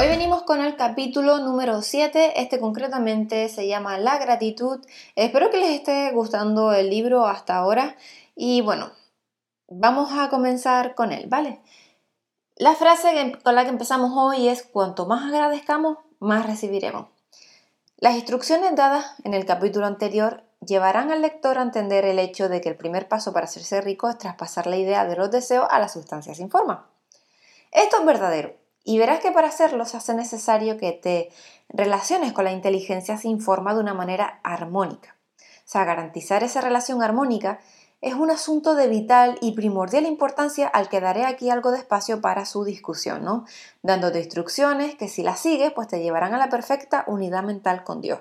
Hoy venimos con el capítulo número 7, este concretamente se llama La gratitud. Espero que les esté gustando el libro hasta ahora y bueno, vamos a comenzar con él, ¿vale? La frase con la que empezamos hoy es cuanto más agradezcamos, más recibiremos. Las instrucciones dadas en el capítulo anterior llevarán al lector a entender el hecho de que el primer paso para hacerse rico es traspasar la idea de los deseos a las sustancias sin forma. Esto es verdadero y verás que para hacerlo se hace necesario que te relaciones con la inteligencia sin forma de una manera armónica. O sea, garantizar esa relación armónica es un asunto de vital y primordial importancia al que daré aquí algo de espacio para su discusión, ¿no? Dándote instrucciones que si las sigues, pues te llevarán a la perfecta unidad mental con Dios.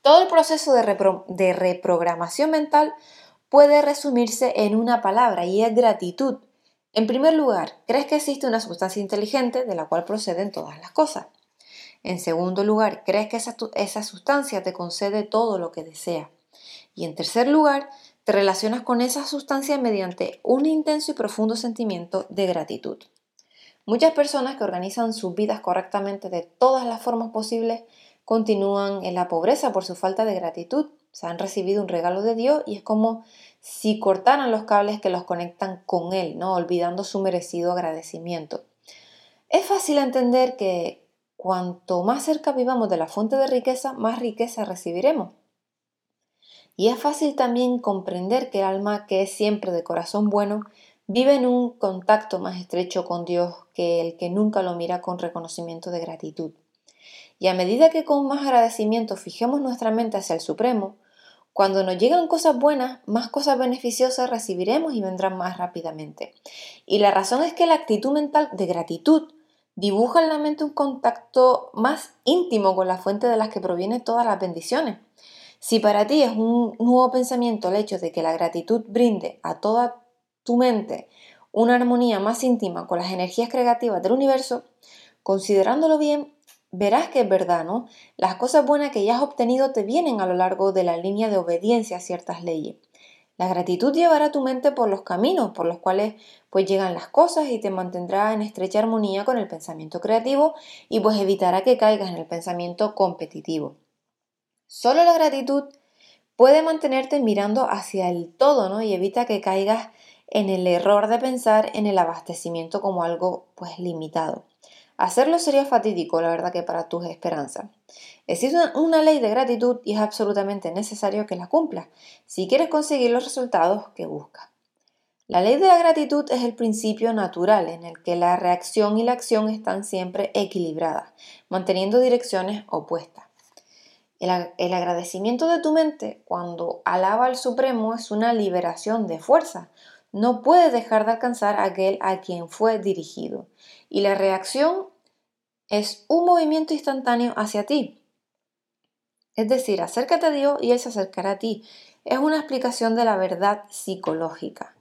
Todo el proceso de, de reprogramación mental puede resumirse en una palabra y es gratitud. En primer lugar, crees que existe una sustancia inteligente de la cual proceden todas las cosas. En segundo lugar, crees que esa, sustancia te concede todo lo que desea. Y en tercer lugar, te relacionas con esa sustancia mediante un intenso y profundo sentimiento de gratitud. Muchas personas que organizan sus vidas correctamente de todas las formas posibles continúan en la pobreza por su falta de gratitud. Se han recibido un regalo de Dios y es como si cortaran los cables que los conectan con Él, ¿no? olvidando su merecido agradecimiento. Es fácil entender que cuanto más cerca vivamos de la fuente de riqueza, más riqueza recibiremos. Y es fácil también comprender que el alma que es siempre de corazón bueno vive en un contacto más estrecho con Dios que el que nunca lo mira con reconocimiento de gratitud. Y a medida que con más agradecimiento fijemos nuestra mente hacia el Supremo, cuando nos llegan cosas buenas, más cosas beneficiosas recibiremos y vendrán más rápidamente. Y la razón es que la actitud mental de gratitud dibuja en la mente un contacto más íntimo con la fuente de las que provienen todas las bendiciones. Si para ti es un nuevo pensamiento el hecho de que la gratitud brinde a toda tu mente una armonía más íntima con las energías creativas del universo, considerándolo bien, verás que es verdad, ¿no? Las cosas buenas que ya has obtenido te vienen a lo largo de la línea de obediencia a ciertas leyes. La gratitud llevará tu mente por los caminos por los cuales pues llegan las cosas y te mantendrá en estrecha armonía con el pensamiento creativo y pues evitará que caigas en el pensamiento competitivo. Solo la gratitud puede mantenerte mirando hacia el todo, ¿no? Y evita que caigas en el error de pensar en el abastecimiento como algo pues limitado. Hacerlo sería fatídico, la verdad que para tus esperanzas. Existe una ley de gratitud y es absolutamente necesario que la cumplas si quieres conseguir los resultados que buscas. La ley de la gratitud es el principio natural en el que la reacción y la acción están siempre equilibradas, manteniendo direcciones opuestas. El, agradecimiento de tu mente cuando alaba al Supremo es una liberación de fuerza. No puedes dejar de alcanzar a aquel a quien fue dirigido. Y la reacción es un movimiento instantáneo hacia ti. Es decir, acércate a Dios y Él se acercará a ti. Es una explicación de la verdad psicológica.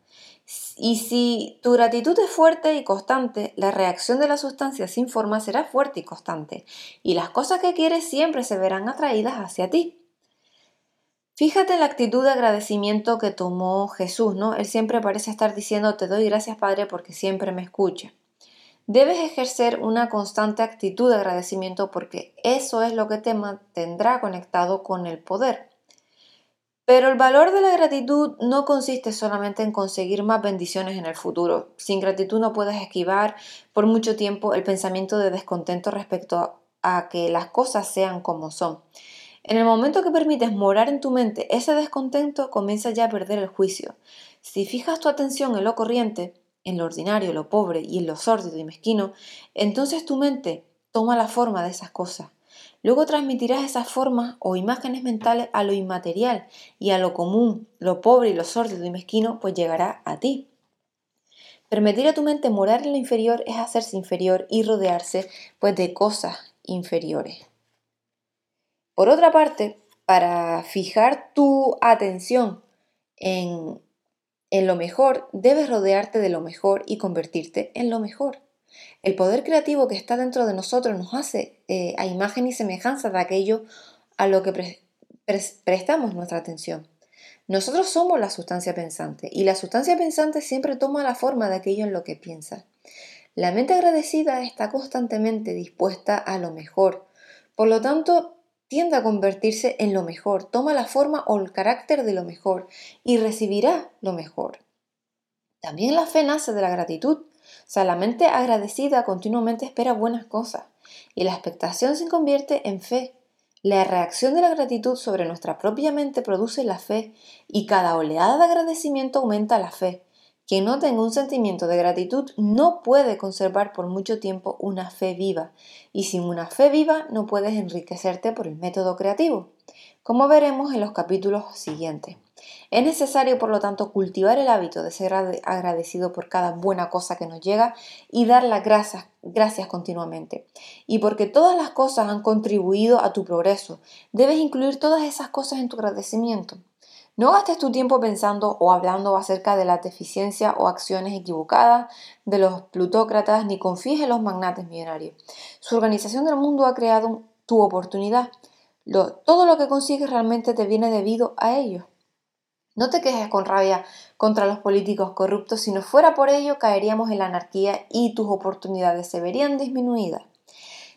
Y si tu gratitud es fuerte y constante, la reacción de la sustancia sin forma será fuerte y constante, y las cosas que quieres siempre se verán atraídas hacia ti. Fíjate en la actitud de agradecimiento que tomó Jesús, ¿no? Él siempre parece estar diciendo, te doy gracias Padre porque siempre me escucha. Debes ejercer una constante actitud de agradecimiento porque eso es lo que te mantendrá conectado con el poder. Pero el valor de la gratitud no consiste solamente en conseguir más bendiciones en el futuro. Sin gratitud no puedes esquivar por mucho tiempo el pensamiento de descontento respecto a que las cosas sean como son. En el momento que permites morar en tu mente ese descontento, comienza ya a perder el juicio. Si fijas tu atención en lo corriente, en lo ordinario, lo pobre y en lo sórdido y mezquino, entonces tu mente toma la forma de esas cosas. Luego transmitirás esas formas o imágenes mentales a lo inmaterial y a lo común, lo pobre y lo sórdido y mezquino, pues llegará a ti. Permitir a tu mente morar en lo inferior es hacerse inferior y rodearse pues de cosas inferiores. Por otra parte, para fijar tu atención en, en lo mejor, debes rodearte de lo mejor y convertirte en lo mejor. El poder creativo que está dentro de nosotros nos hace eh, a imagen y semejanza de aquello a lo que prestamos nuestra atención. Nosotros somos la sustancia pensante y la sustancia pensante siempre toma la forma de aquello en lo que piensa. La mente agradecida está constantemente dispuesta a lo mejor. Por lo tanto, tiende a convertirse en lo mejor, toma la forma o el carácter de lo mejor y recibirá lo mejor. También la fe nace de la gratitud. O sea, la mente agradecida continuamente espera buenas cosas y la expectación se convierte en fe. La reacción de la gratitud sobre nuestra propia mente produce la fe y cada oleada de agradecimiento aumenta la fe. Quien no tenga un sentimiento de gratitud no puede conservar por mucho tiempo una fe viva y sin una fe viva no puedes enriquecerte por el método creativo, como veremos en los capítulos siguientes. Es necesario, por lo tanto, cultivar el hábito de ser agradecido por cada buena cosa que nos llega y dar las gracias, gracias continuamente. Y porque todas las cosas han contribuido a tu progreso, debes incluir todas esas cosas en tu agradecimiento. No gastes tu tiempo pensando o hablando acerca de la deficiencia o acciones equivocadas de los plutócratas ni confíes en los magnates millonarios. Su organización del mundo ha creado tu oportunidad. todo lo que consigues realmente te viene debido a ellos. No te quejes con rabia contra los políticos corruptos, si no fuera por ello caeríamos en la anarquía y tus oportunidades se verían disminuidas.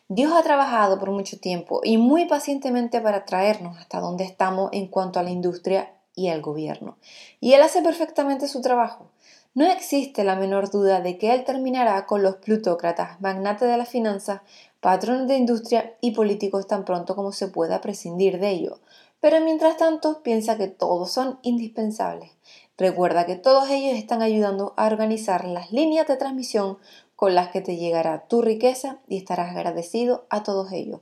Dios ha trabajado por mucho tiempo y muy pacientemente para traernos hasta donde estamos en cuanto a la industria y el gobierno, y Él hace perfectamente su trabajo. No existe la menor duda de que Él terminará con los plutócratas, magnates de la finanza, patrones de industria y políticos tan pronto como se pueda prescindir de ello, pero mientras tanto piensa que todos son indispensables. Recuerda que todos ellos están ayudando a organizar las líneas de transmisión con las que te llegará tu riqueza y estarás agradecido a todos ellos.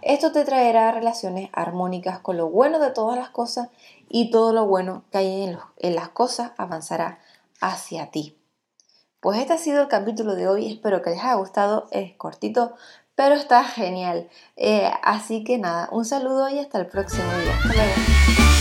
Esto te traerá relaciones armónicas con lo bueno de todas las cosas y todo lo bueno que hay en, en las cosas avanzará hacia ti. Pues este ha sido el capítulo de hoy, espero que les haya gustado, es cortito, pero está genial. Eh, así que nada, un saludo y hasta el próximo día.